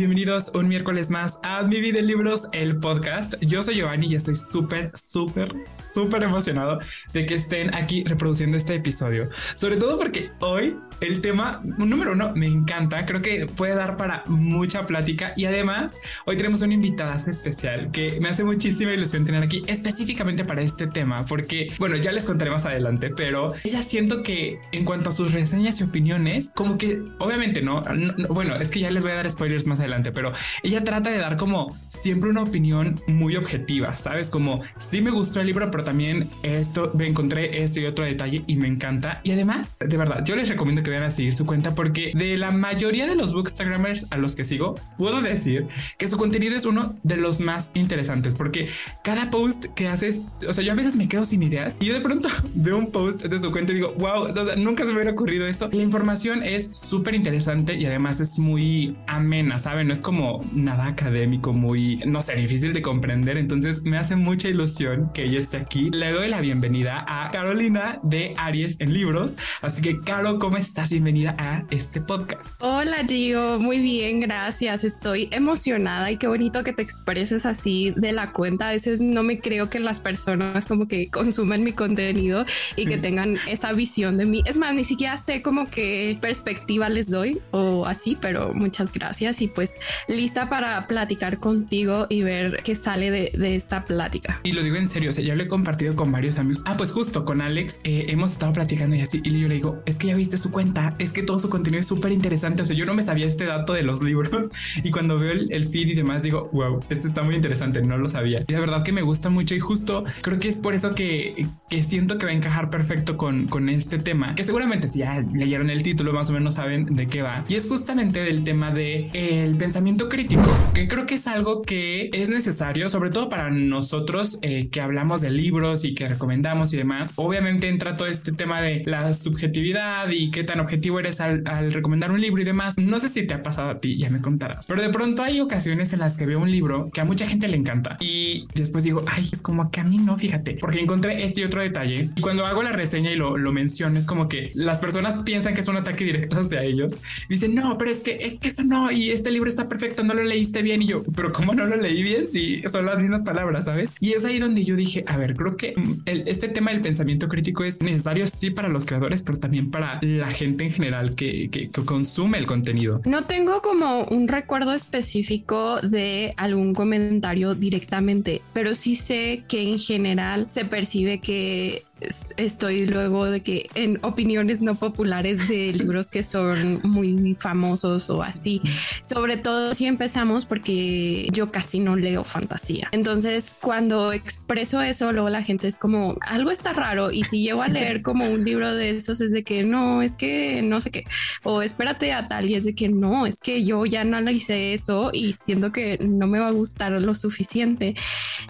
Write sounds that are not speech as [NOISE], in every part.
Bienvenidos un miércoles más a Mi Vida en Libros, el podcast. Yo soy Giovanni y estoy súper, súper, súper emocionado de que estén aquí reproduciendo este episodio. Sobre todo porque hoy el tema número uno me encanta. Creo que puede dar para mucha plática y además hoy tenemos una invitada especial que me hace muchísima ilusión tener aquí específicamente para este tema porque, bueno, ya les contaré más adelante, pero ella siento que en cuanto a sus reseñas y opiniones, como que obviamente no, no bueno, es que ya les voy a dar spoilers más adelante, pero ella trata de dar como siempre una opinión muy objetiva, ¿sabes? Como sí me gustó el libro, pero también esto, me encontré esto y otro detalle y me encanta. Y además, de verdad, yo les recomiendo que vayan a seguir su cuenta porque de la mayoría de los bookstagrammers a los que sigo, puedo decir que su contenido es uno de los más interesantes porque cada post que haces, o sea, yo a veces me quedo sin ideas y yo de pronto [LAUGHS] veo un post de su cuenta y digo, wow, o sea, nunca se me hubiera ocurrido eso. La información es súper interesante y además es muy amena, ¿saben? No es como nada académico, muy, no sé, difícil de comprender. Entonces me hace mucha ilusión que ella esté aquí. Le doy la bienvenida a Carolina de Aries en Libros. Así que, Caro, ¿cómo estás? Bienvenida a este podcast. Hola, Gio. Muy bien, gracias. Estoy emocionada y qué bonito que te expreses así de la cuenta. A veces no me creo que las personas como que consumen mi contenido y que tengan esa visión de mí. Es más, ni siquiera sé como qué perspectiva les doy o así, pero muchas gracias y pues lista para platicar contigo y ver qué sale de, esta plática. Y lo digo en serio, o sea, ya lo he compartido con varios amigos. Ah, pues justo con Alex eh, hemos estado platicando y así, y yo le digo, es que ya viste su cuenta, es que todo su contenido es súper interesante, o sea, yo no me sabía este dato de los libros [LAUGHS] y cuando veo el, feed y demás digo, wow, esto está muy interesante, no lo sabía. Y de verdad que me gusta mucho y justo creo que es por eso que, que siento que va a encajar perfecto con, con este tema, que seguramente si ya leyeron el título más o menos saben de qué va. Y es justamente del tema de el pensamiento crítico, que creo que es algo que es necesario, sobre todo para nosotros eh, que hablamos de libros y que recomendamos y demás. Obviamente entra todo este tema de la subjetividad y qué tan objetivo eres al, recomendar un libro y demás. No sé si te ha pasado a ti, ya me contarás, pero de pronto hay ocasiones en las que veo un libro que a mucha gente le encanta y después digo, ay, es como que a mí no, fíjate, porque encontré este y otro detalle. Y cuando hago la reseña y lo, lo menciono, es como que las personas piensan que es un ataque directo hacia ellos. Dicen, no, pero es que es que eso no, y este libro está perfecto, no lo leíste bien. Y yo, pero ¿cómo no lo leí bien? Si son las mismas palabras, ¿sabes? Y es ahí donde yo dije, a ver, creo que mm, este tema del pensamiento crítico es necesario sí para los creadores, pero también para la gente en general que, consume el contenido. No tengo como un recuerdo específico de algún comentario directamente, pero sí sé que en general se percibe que estoy luego de que en opiniones no populares de [LAUGHS] libros que son muy famosos o así. Sobre todo si empezamos porque yo casi no leo fantasía. Entonces, cuando expreso eso, luego la gente es como algo está raro. Y si llego a leer [LAUGHS] como un libro de esos, es de que no, es que no sé qué, o espérate a tal, y es de que no, es que yo ya no analicé eso y siento que no me va a gustar lo suficiente.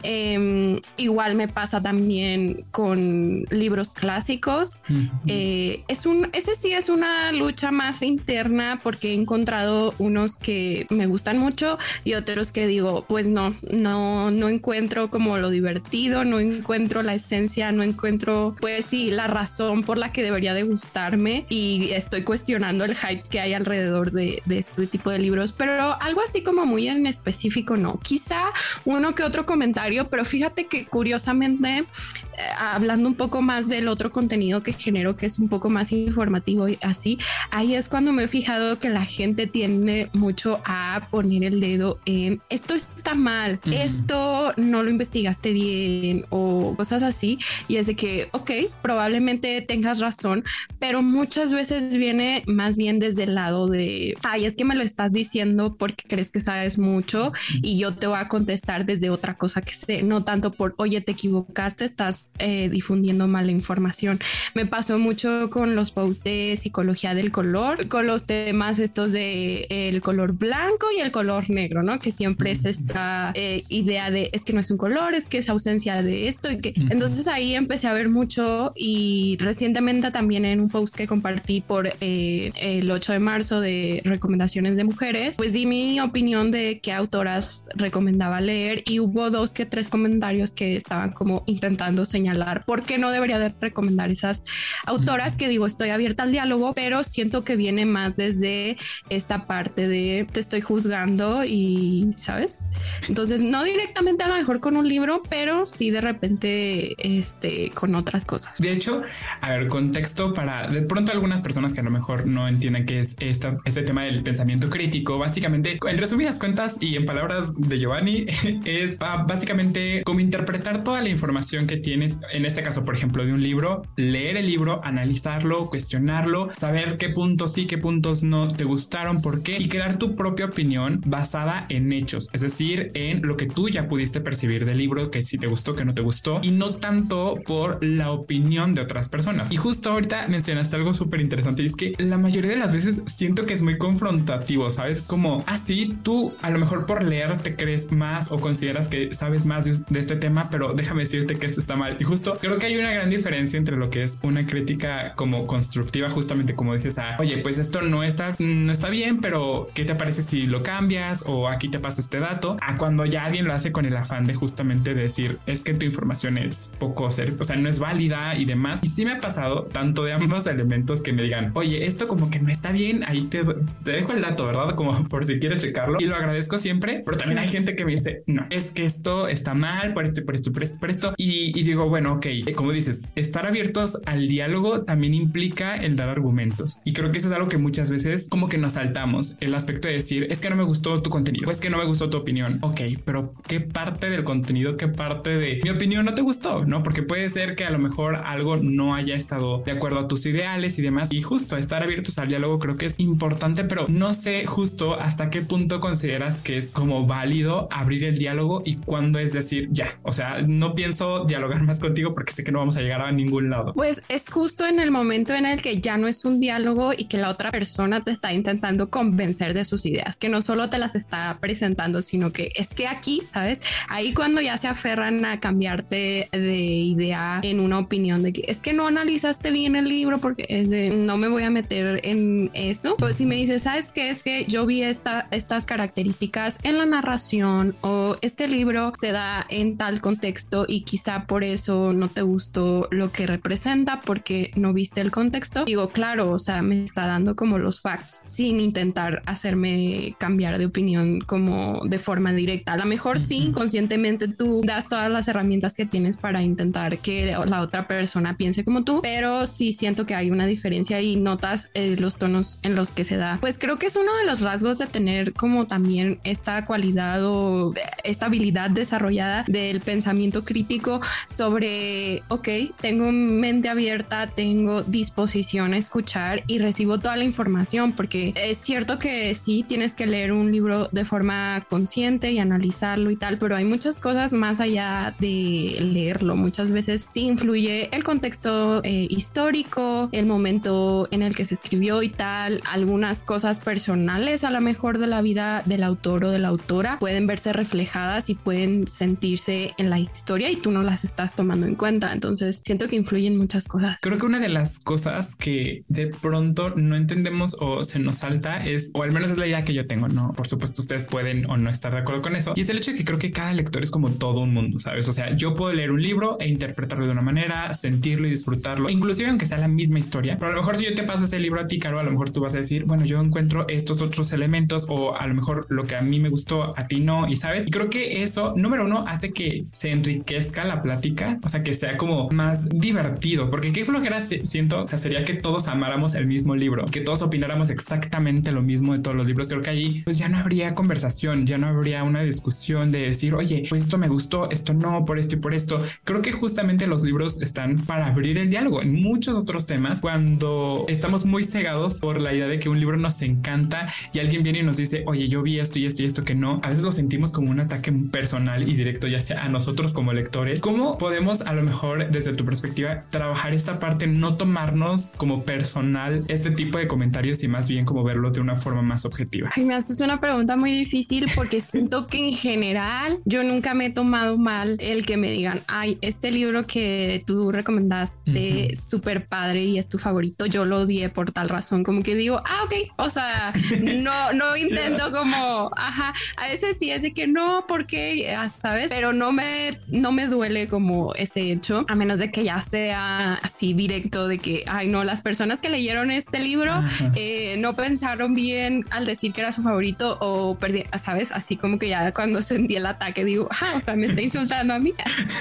Em, igual me pasa también con libros clásicos. Eh, es un, ese sí es una lucha más interna porque he encontrado unos que me gustan mucho y otros que digo, pues no, no, no encuentro como lo divertido, no encuentro la esencia, no encuentro, pues sí, la razón por la que debería de gustarme y estoy cuestionando el hype que hay alrededor de, de este tipo de libros, pero algo así como muy en específico, no. Quizá uno que otro comentario, pero fíjate que curiosamente hablando un poco más del otro contenido que genero, que es un poco más informativo y así, ahí es cuando me he fijado que la gente tiende mucho a poner el dedo en esto está mal, esto no lo investigaste bien o cosas así. Y es de que, ok, probablemente tengas razón, pero muchas veces viene más bien desde el lado de, ay, es que me lo estás diciendo porque crees que sabes mucho y yo te voy a contestar desde otra cosa que sé, no tanto por, oye, te equivocaste, estás eh, difundiendo mala información. Me pasó mucho con los posts de psicología del color, con los temas estos de el color blanco y el color negro, ¿no? Que siempre es esta eh, idea de es que no es un color, es que es ausencia de esto y que entonces ahí empecé a ver mucho y recientemente también en un post que compartí por eh, el 8 de marzo de recomendaciones de mujeres, pues di mi opinión de qué autoras recomendaba leer y hubo dos que tres comentarios que estaban como intentando señalar señalar por qué no debería de recomendar esas autoras que digo, estoy abierta al diálogo, pero siento que viene más desde esta parte de te estoy juzgando y, ¿sabes? Entonces, no directamente a lo mejor con un libro, pero sí de repente este, con otras cosas. De hecho, a ver, contexto para de pronto algunas personas que a lo mejor no entienden qué es esta, este tema del pensamiento crítico, básicamente, en resumidas cuentas y en palabras de Giovanni, [LAUGHS] es básicamente como interpretar toda la información que en este caso, por ejemplo, de un libro, leer el libro, analizarlo, cuestionarlo, saber qué puntos sí, qué puntos no te gustaron, por qué, y crear tu propia opinión basada en hechos, es decir, en lo que tú ya pudiste percibir del libro, que si te gustó, que no te gustó, y no tanto por la opinión de otras personas. Y justo ahorita mencionaste algo súper interesante y es que la mayoría de las veces siento que es muy confrontativo, ¿sabes? Es como, así ah, tú a lo mejor por leer te crees más o consideras que sabes más de, este tema, pero déjame decirte que esto está mal. Y justo creo que hay una gran diferencia entre lo que es una crítica como constructiva, justamente como dices, ah, oye, pues esto no está, no está bien, pero ¿qué te parece si lo cambias? O aquí te paso este dato. A cuando ya alguien lo hace con el afán de justamente decir, es que tu información es poco ser, o sea, no es válida y demás. Y sí me ha pasado tanto de ambos elementos que me digan, oye, esto como que no está bien, ahí te, te dejo el dato, ¿verdad? Como por si quieres checarlo. Y lo agradezco siempre, pero también hay gente que me dice, no, es que esto está mal por esto, por esto, por esto, por esto. Y, y digo, bueno, ok, como dices, estar abiertos al diálogo también implica el dar argumentos. Y creo que eso es algo que muchas veces como que nos saltamos, el aspecto de decir, es que no me gustó tu contenido, o es que no me gustó tu opinión. Ok, pero ¿qué parte del contenido, qué parte de mi opinión no te gustó? ¿No? Porque puede ser que a lo mejor algo no haya estado de acuerdo a tus ideales y demás. Y justo estar abiertos al diálogo creo que es importante, pero no sé justo hasta qué punto consideras que es como válido abrir el diálogo y cuándo es decir ya. O sea, no pienso dialogar contigo porque sé que no vamos a llegar a ningún lado. Pues es justo en el momento en el que ya no es un diálogo y que la otra persona te está intentando convencer de sus ideas, que no solo te las está presentando, sino que es que aquí, ¿sabes? Ahí cuando ya se aferran a cambiarte de idea en una opinión de que es que no analizaste bien el libro porque es de no me voy a meter en eso. Pues si me dices, ¿sabes qué? Es que yo vi esta, estas características en la narración o este libro se da en tal contexto y quizá por eso no te gustó lo que representa porque no viste el contexto. Digo, claro, o sea, me está dando como los facts sin intentar hacerme cambiar de opinión como de forma directa. A lo mejor sí, inconscientemente tú das todas las herramientas que tienes para intentar que la otra persona piense como tú, pero sí siento que hay una diferencia y notas eh, los tonos en los que se da. Pues creo que es uno de los rasgos de tener como también esta cualidad o esta habilidad desarrollada del pensamiento crítico sobre, ok, tengo mente abierta, tengo disposición a escuchar y recibo toda la información porque es cierto que sí tienes que leer un libro de forma consciente y analizarlo y tal, pero hay muchas cosas más allá de leerlo. Muchas veces sí influye el contexto eh, histórico, el momento en el que se escribió y tal, algunas cosas personales a lo mejor de la vida del autor o de la autora pueden verse reflejadas y pueden sentirse en la historia y tú no las estás tomando en cuenta. Entonces siento que influyen muchas cosas. Creo que una de las cosas que de pronto no entendemos o se nos salta es, o al menos es la idea que yo tengo, no? Por supuesto, ustedes pueden o no estar de acuerdo con eso. Y es el hecho de que creo que cada lector es como todo un mundo, ¿sabes? O sea, yo puedo leer un libro e interpretarlo de una manera, sentirlo y disfrutarlo, inclusive aunque sea la misma historia. Pero a lo mejor si yo te paso ese libro a ti, Caro, a lo mejor tú vas a decir, bueno, yo encuentro estos otros elementos o a lo mejor lo que a mí me gustó, a ti no, y sabes, y creo que eso, número uno, hace que se enriquezca la plática, o sea, que sea como más divertido, porque qué flojera siento, o sea, sería que todos amáramos el mismo libro, que todos opináramos exactamente lo mismo de todos los libros, creo que ahí pues ya no habría conversación, ya no habría una discusión de decir, oye, pues esto me gustó, esto no, por esto y por esto. Creo que justamente los libros están para abrir el diálogo en muchos otros temas cuando estamos muy cegados por la idea de que un libro nos encanta y alguien viene y nos dice, oye, yo vi esto y esto y esto que no. A veces lo sentimos como un ataque personal y directo, ya sea a nosotros como lectores. ¿Cómo podemos a lo mejor desde tu perspectiva trabajar esta parte, no tomarnos como personal este tipo de comentarios y más bien como verlo de una forma más objetiva? Ay, me haces una pregunta muy difícil porque [LAUGHS] siento que en general yo nunca me he tomado mal el que me digan, ay, este libro que tú recomendaste, súper padre y es tu favorito, yo lo odié por tal razón, como que digo, ah, ok, o sea, [LAUGHS] no, no intento como, ajá, a veces sí es de que no, porque, hasta ves, pero no me, no me duele como como ese hecho, a menos de que ya sea así directo de que, ay no, las personas que leyeron este libro eh, no pensaron bien al decir que era su favorito o perdí, sabes, así como que ya cuando sentí el ataque digo, ah, o sea, me está insultando a mí.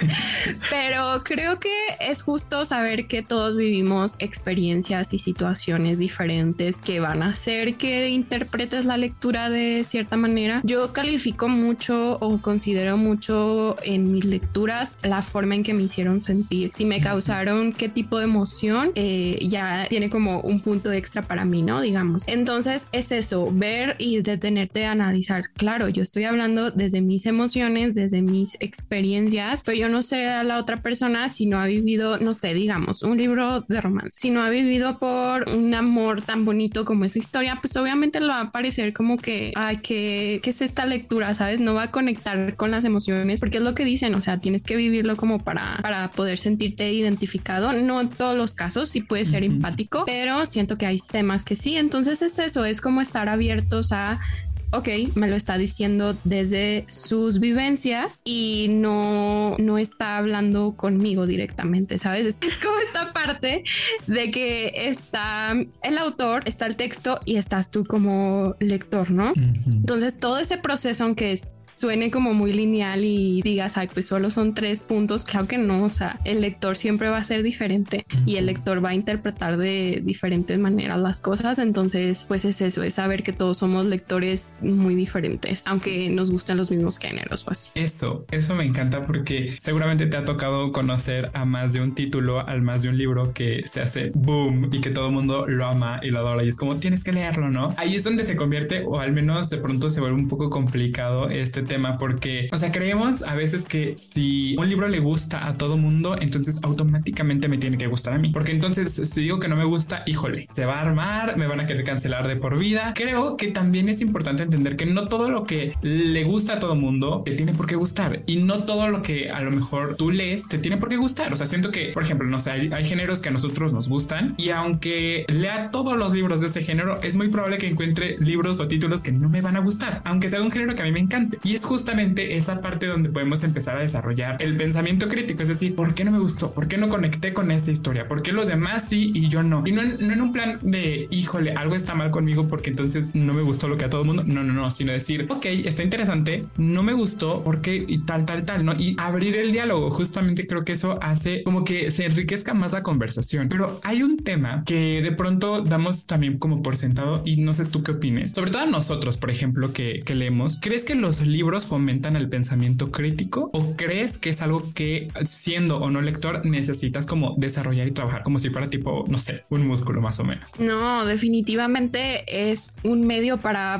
[LAUGHS] Pero creo que es justo saber que todos vivimos experiencias y situaciones diferentes que van a hacer que interpretes la lectura de cierta manera. Yo califico mucho o considero mucho en mis lecturas la forma en que me hicieron sentir. Si me causaron qué tipo de emoción, eh, ya tiene como un punto extra para mí, ¿no? Digamos. Entonces es eso, ver y detenerte a analizar. Claro, yo estoy hablando desde mis emociones, desde mis experiencias, pero yo no sé a la otra persona si no ha vivido, no sé, digamos, un libro de romance. Si no ha vivido por un amor tan bonito como esa historia, pues obviamente lo va a parecer como que, ay, que, ¿qué es esta lectura? ¿Sabes? No va a conectar con las emociones porque es lo que dicen, o sea, tienes que vivirlo como para, para poder sentirte identificado. No en todos los casos, sí puede ser empático, pero siento que hay temas que sí. Entonces es eso, es como estar abiertos a ok, me lo está diciendo desde sus vivencias y no, no está hablando conmigo directamente, ¿sabes? Es, como esta parte de que está el autor, está el texto y estás tú como lector, ¿no? Entonces todo ese proceso, aunque suene como muy lineal y digas, ay, pues solo son tres puntos, claro que no, o sea, el lector siempre va a ser diferente y el lector va a interpretar de diferentes maneras las cosas, entonces pues es eso, es saber que todos somos lectores muy diferentes, aunque nos gustan los mismos géneros o así. Eso, eso me encanta porque seguramente te ha tocado conocer a más de un título, al más de un libro que se hace boom y que todo el mundo lo ama y lo adora y es como tienes que leerlo, ¿no? Ahí es donde se convierte o al menos de pronto se vuelve un poco complicado este tema porque, o sea, creemos a veces que si un libro le gusta a todo mundo, entonces automáticamente me tiene que gustar a mí. Porque entonces si digo que no me gusta, híjole, se va a armar, me van a querer cancelar de por vida. Creo que también es importante entender que no todo lo que le gusta a todo mundo te tiene por qué gustar y no todo lo que a lo mejor tú lees te tiene por qué gustar. O sea, siento que, por ejemplo, no sé, hay, géneros que a nosotros nos gustan y aunque lea todos los libros de ese género, es muy probable que encuentre libros o títulos que no me van a gustar, aunque sea de un género que a mí me encante. Y es justamente esa parte donde podemos empezar a desarrollar el pensamiento crítico, es decir, ¿por qué no me gustó? ¿Por qué no conecté con esta historia? ¿Por qué los demás sí y yo no? Y no en, no en un plan de, híjole, algo está mal conmigo porque entonces no me gustó lo que a todo el mundo. No, no, sino decir, ok, está interesante, no me gustó porque y tal, tal, tal, ¿no? Y abrir el diálogo, justamente creo que eso hace como que se enriquezca más la conversación. Pero hay un tema que de pronto damos también como por sentado y no sé tú qué opines. Sobre todo a nosotros, por ejemplo, que, que leemos, ¿crees que los libros fomentan el pensamiento crítico o crees que es algo que siendo o no lector necesitas como desarrollar y trabajar como si fuera tipo, no sé, un músculo más o menos? No, definitivamente es un medio para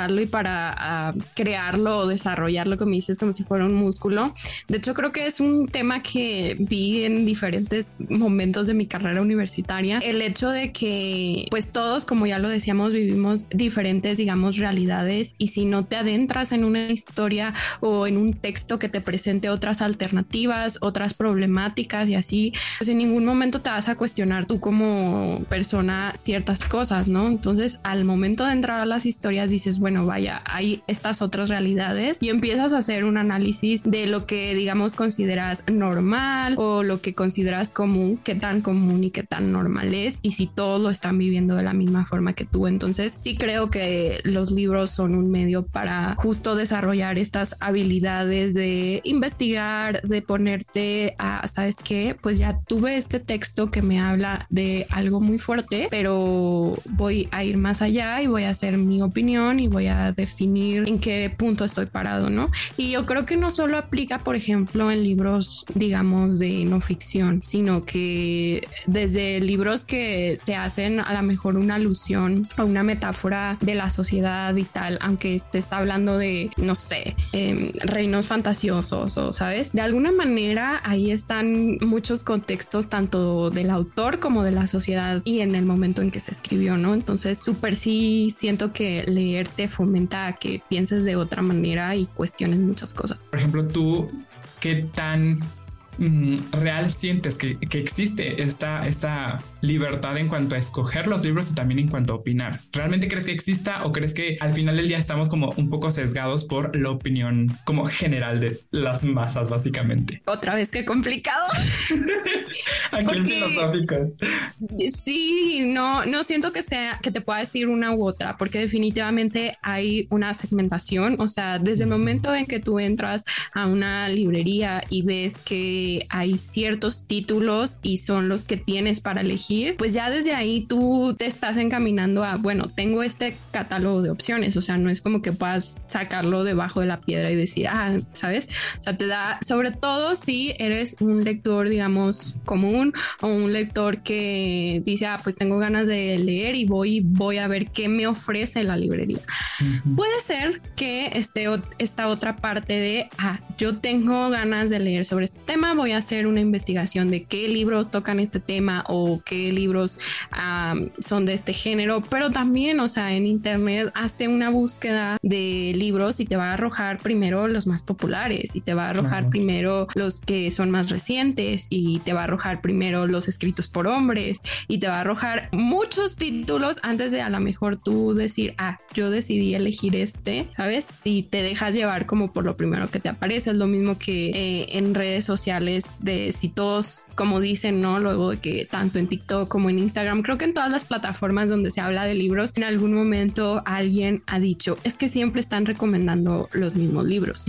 fomentarlo y para crearlo o desarrollarlo, como dices, como si fuera un músculo. De hecho, creo que es un tema que vi en diferentes momentos de mi carrera universitaria. El hecho de que, pues todos, como ya lo decíamos, vivimos diferentes, digamos, realidades y si no te adentras en una historia o en un texto que te presente otras alternativas, otras problemáticas y así, pues en ningún momento te vas a cuestionar tú como persona ciertas cosas, ¿no? Entonces, al momento de entrar a las historias dices, bueno, vaya, hay estas otras realidades y empiezas a hacer un análisis de lo que digamos consideras normal o lo que consideras común, qué tan común y qué tan normal es y si todos lo están viviendo de la misma forma que tú. Entonces sí creo que los libros son un medio para justo desarrollar estas habilidades de investigar, de ponerte a, ¿sabes qué? Pues ya tuve este texto que me habla de algo muy fuerte, pero voy a ir más allá y voy a hacer mi opinión y voy a definir en qué punto estoy parado, ¿no? Y yo creo que no solo aplica, por ejemplo, en libros, digamos, de no ficción, sino que desde libros que te hacen a lo mejor una alusión o una metáfora de la sociedad y tal, aunque estés hablando de, no sé, em, reinos fantasiosos o, ¿sabes? De alguna manera ahí están muchos contextos tanto del autor como de la sociedad y en el momento en que se escribió, ¿no? Entonces, súper sí siento que leer te fomenta a que pienses de otra manera y cuestiones muchas cosas. Por ejemplo, tú, ¿qué tan mm, real sientes que, que, existe esta, esta libertad en cuanto a escoger los libros y también en cuanto a opinar? ¿Realmente crees que exista o crees que al final del día estamos como un poco sesgados por la opinión como general de las masas, básicamente? Otra vez, qué complicado. [LAUGHS] Aquí filosóficos. Sí, no, no siento que sea que te pueda decir una u otra, porque definitivamente hay una segmentación. O sea, desde el momento en que tú entras a una librería y ves que hay ciertos títulos y son los que tienes para elegir, pues ya desde ahí tú te estás encaminando a, bueno, tengo este catálogo de opciones. O sea, no es como que puedas sacarlo debajo de la piedra y decir, ah, sabes? O sea, te da, sobre todo si eres un lector, digamos, común o un lector que dice, ah, pues tengo ganas de leer y voy, voy a ver qué me ofrece la librería. Puede ser que esté esta otra parte de, ah, yo tengo ganas de leer sobre este tema, voy a hacer una investigación de qué libros tocan este tema o qué libros son de este género, pero también, o sea, en internet hazte una búsqueda de libros y te va a arrojar primero los más populares y te va a arrojar primero los que son más recientes y te va a arrojar primero los escritos por hombres y te va a arrojar muchos títulos antes de a lo mejor tú decir, ah, yo decidí elegir este, ¿sabes? Si te dejas llevar como por lo primero que te aparece, es lo mismo que eh, en redes sociales de si todos, como dicen, ¿no? Luego de que tanto en TikTok como en Instagram, creo que en todas las plataformas donde se habla de libros, en algún momento alguien ha dicho, es que siempre están recomendando los mismos libros.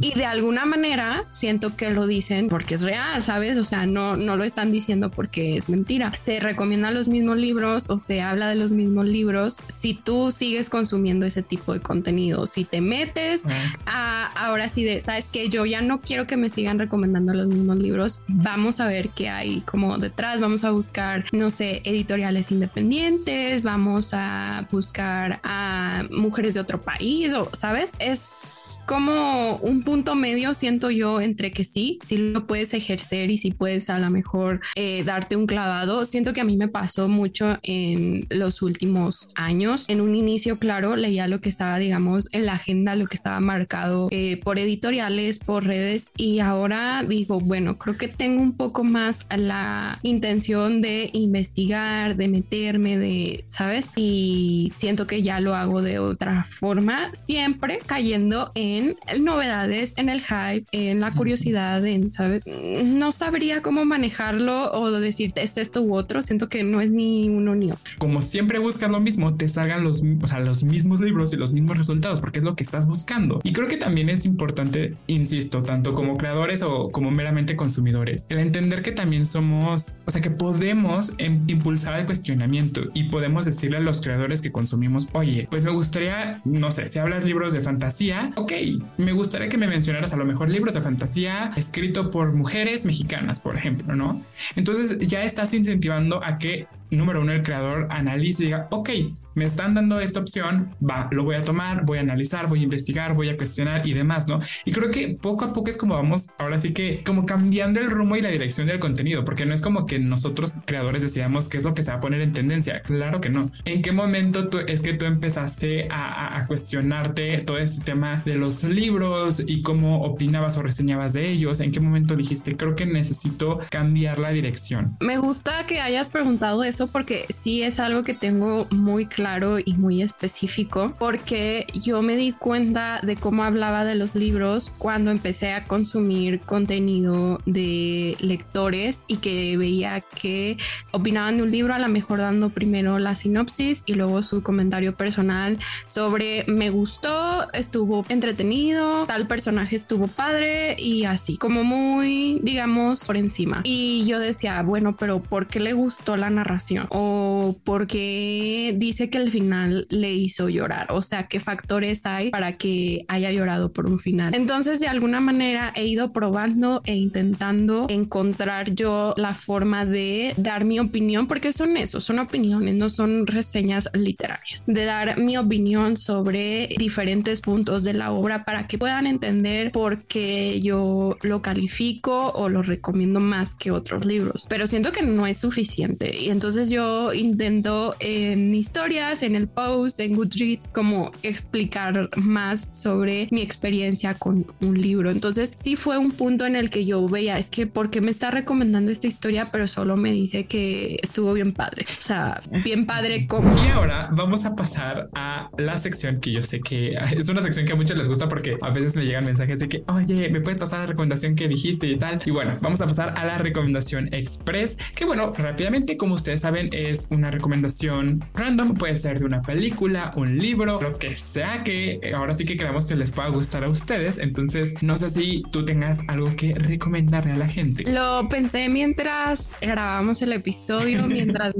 Y de alguna manera siento que lo dicen porque es real, ¿sabes? O sea, no, no lo están diciendo porque es mentira. Se recomiendan los mismos libros o se habla de los mismos libros si tú sigues consumiendo ese tipo de contenido. Si te metes a ahora sí de, sabes que yo ya no quiero que me sigan recomendando los mismos libros, vamos a ver qué hay como detrás, vamos a buscar, no sé, editoriales independientes, vamos a buscar a mujeres de otro país o, ¿sabes? Es como un punto medio, siento yo, entre que sí, sí lo puedes ejercer y si puedes a lo mejor eh, darte un clavado. Siento que a mí me pasó mucho en los últimos años. En un inicio, claro, leía lo que estaba, digamos, en la agenda, lo que estaba marcado eh, por editoriales, por redes y ahora digo, bueno, creo que tengo un poco más la intención de investigar, de meterme, de, ¿sabes? Y siento que ya lo hago de otra forma, siempre cayendo en novedades, en el hype, en la curiosidad, en saber, no sabría cómo manejarlo o decirte es esto u otro. Siento que no es ni uno ni otro. Como siempre buscas lo mismo, te salgan los, o sea, los mismos libros y los mismos resultados, porque es lo que estás buscando. Y creo que también es importante, insisto, tanto como creadores o como consumidores, el entender que también somos, o sea, que podemos em, impulsar el cuestionamiento y podemos decirle a los creadores que consumimos, oye, pues me gustaría, no sé, si hablas libros de fantasía, ok, me gustaría que me mencionaras a lo mejor libros de fantasía escrito por mujeres mexicanas, por ejemplo, ¿no? Entonces ya estás incentivando a que número uno, el creador analice y diga, ok, me están dando esta opción, va, lo voy a tomar, voy a analizar, voy a investigar, voy a cuestionar y demás, ¿no? Y creo que poco a poco es como vamos, ahora sí que como cambiando el rumbo y la dirección del contenido, porque no es como que nosotros creadores decíamos qué es lo que se va a poner en tendencia, claro que no. ¿En qué momento tú, es que tú empezaste a, a cuestionarte todo este tema de los libros y cómo opinabas o reseñabas de ellos? ¿En qué momento dijiste, creo que necesito cambiar la dirección? Me gusta que hayas preguntado eso porque sí es algo que tengo muy claro y muy específico porque yo me di cuenta de cómo hablaba de los libros cuando empecé a consumir contenido de lectores y que veía que opinaban de un libro a lo mejor dando primero la sinopsis y luego su comentario personal sobre me gustó, estuvo entretenido, tal personaje estuvo padre y así, como muy, digamos, por encima. Y yo decía, bueno, pero ¿por qué le gustó la narración? o porque dice que el final le hizo llorar. O sea, qué factores hay para que haya llorado por un final. Entonces, de alguna manera he ido probando e intentando encontrar yo la forma de dar mi opinión, porque son eso, son opiniones, no son reseñas literarias, de dar mi opinión sobre diferentes puntos de la obra para que puedan entender por qué yo lo califico o lo recomiendo más que otros libros. Pero siento que no es suficiente y entonces yo intento en en el post, en Goodreads, como explicar más sobre mi experiencia con un libro. Entonces sí fue un punto en el que yo veía, es que porque me está recomendando esta historia, pero solo me dice que estuvo bien padre. O sea, bien padre como... Y ahora vamos a pasar a la sección que yo sé que [LAUGHS] es una sección que a muchos les gusta porque a veces me llegan mensajes de que, oye, me puedes pasar la recomendación que dijiste y tal. Y bueno, vamos a pasar a la recomendación express, que bueno, rápidamente, como ustedes saben, es una recomendación random, puede ser de una película, un libro, lo que sea que ahora sí que creamos que les pueda gustar a ustedes. Entonces, no sé si tú tengas algo que recomendarle a la gente. Lo pensé mientras grabamos el episodio, [LAUGHS] mientras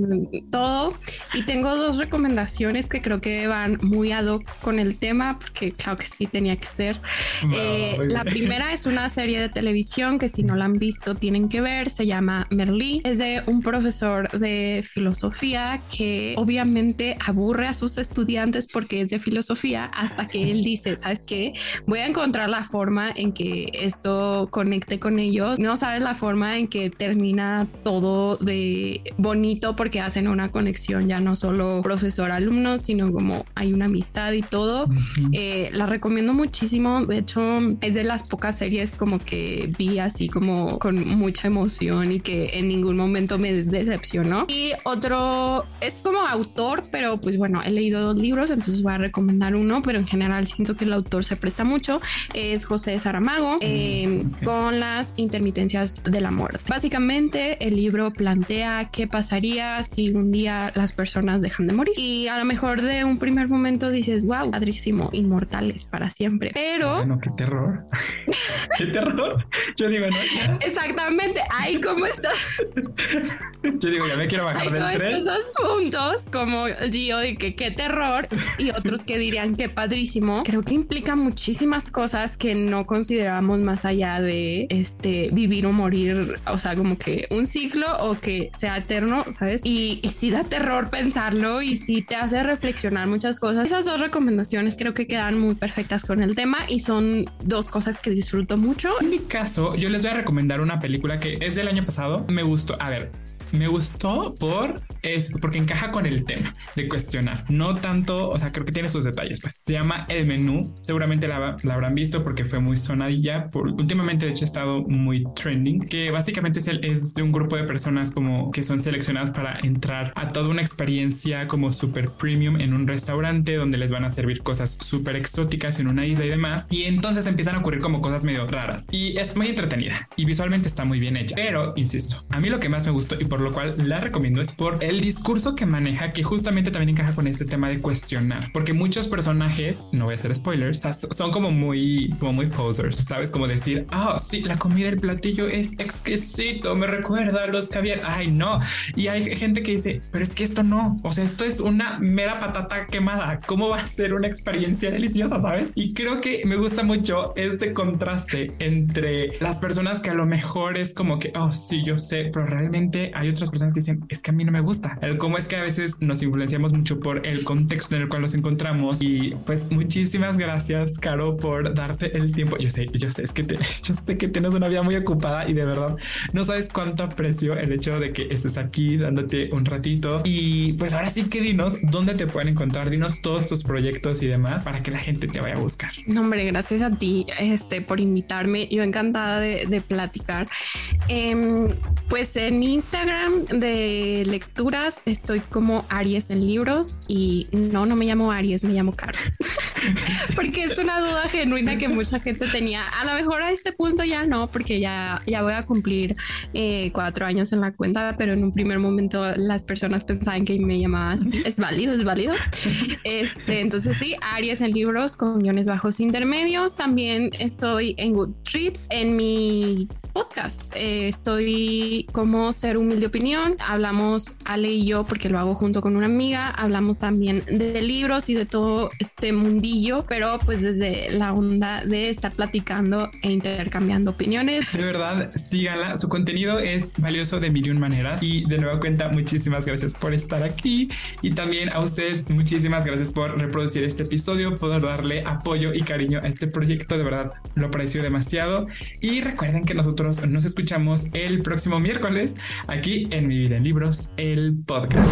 todo, y tengo dos recomendaciones que creo que van muy ad hoc con el tema, porque claro que sí tenía que ser. Eh, la primera es una serie de televisión que si no la han visto tienen que ver, se llama Merlí, es de un profesor de filosofía que obviamente aburre a sus estudiantes porque es de filosofía hasta que él dice, ¿sabes qué? Voy a encontrar la forma en que esto conecte con ellos. No sabes la forma en que termina todo de bonito porque hacen una conexión ya no solo profesor-alumno, sino como hay una amistad y todo. Eh, la recomiendo muchísimo. De hecho, es de las pocas series como que vi así como con mucha emoción y que en ningún momento me decepcionó. Y otro es como autor, pero pues bueno, he leído dos libros, entonces voy a recomendar uno, pero en general siento que el autor se presta mucho. Es José Saramago eh, con las intermitencias de la muerte. Básicamente, el libro plantea qué pasaría si un día las personas dejan de morir. Y a lo mejor de un primer momento dices, wow, padrísimo, inmortales para siempre. Pero... Bueno, qué terror. [LAUGHS] qué terror. Yo digo, no. Exactamente. Ay, ¿cómo estás? Yo digo, ya me quiero bajar del tren. Esos puntos, como De que qué terror, y otros que dirían que padrísimo, creo que implica muchísimas cosas que no consideramos más allá de este vivir o morir, o sea, como que un ciclo o que sea eterno, ¿sabes? Y, y sí da terror pensarlo y sí te hace reflexionar muchas cosas. Esas dos recomendaciones creo que quedan muy perfectas con el tema y son dos cosas que disfruto mucho. En mi caso, yo les voy a recomendar una película que es del año pasado. Me gustó. A ver, me gustó por es porque encaja con el tema de cuestionar, no tanto, o sea, creo que tiene sus detalles. Pues se llama El Menú. Seguramente la, habrán visto porque fue muy sonadilla. Por, últimamente, de hecho, ha estado muy trending. Que básicamente es, el, es de un grupo de personas como que son seleccionadas para entrar a toda una experiencia como super premium en un restaurante donde les van a servir cosas súper exóticas en una isla y demás. Y entonces empiezan a ocurrir como cosas medio raras y es muy entretenida y visualmente está muy bien hecha. Pero insisto, a mí lo que más me gustó y por lo cual la recomiendo es por el discurso que maneja, que justamente también encaja con este tema de cuestionar, porque muchos personajes, no voy a hacer spoilers, son como muy, como muy posers, sabes, como decir, ah, oh, sí, la comida del platillo es exquisito, me recuerda a los caviar, ay, no, y hay gente que dice, pero es que esto no, o sea, esto es una mera patata quemada, ¿cómo va a ser una experiencia deliciosa, sabes? Y creo que me gusta mucho este contraste entre las personas que a lo mejor es como que, oh, sí, yo sé, pero realmente hay otras personas que dicen, es que a mí no me gusta. El cómo es que a veces nos influenciamos mucho por el contexto en el cual nos encontramos. Y pues muchísimas gracias, Caro, por darte el tiempo. Yo sé, yo sé, es que te, [LAUGHS] yo sé que tienes una vida muy ocupada y de verdad no sabes cuánto aprecio el hecho de que estés aquí dándote un ratito. Y pues ahora sí que dinos dónde te pueden encontrar, dinos todos tus proyectos y demás para que la gente te vaya a buscar. No, hombre, gracias a ti este, por invitarme. Yo encantada de, platicar. Eh, pues en mi Instagram de lecturas estoy como Aries en libros y no, no me llamo Aries, me llamo Caro. [LAUGHS] porque es una duda genuina que mucha gente tenía. A lo mejor a este punto ya no, porque ya, ya voy a cumplir eh, cuatro años en la cuenta, pero en un primer momento las personas pensaban que me llamaba. Es válido, es válido. Este, entonces sí, Aries en libros con guiones bajos intermedios. También estoy en Goodreads. En mi podcast. Eh, estoy como ser humilde opinión. Hablamos Ale y yo porque lo hago junto con una amiga. Hablamos también de libros y de todo este mundillo pero pues desde la onda de estar platicando e intercambiando opiniones. De verdad, síganla. Su contenido es valioso de mil y un maneras. Y de nueva cuenta, muchísimas gracias por estar aquí. Y también a ustedes, muchísimas gracias por reproducir este episodio, por darle apoyo y cariño a este proyecto. De verdad, lo aprecio demasiado. Y recuerden que nosotros nos escuchamos el próximo miércoles aquí en Mi Vida en Libros, el podcast.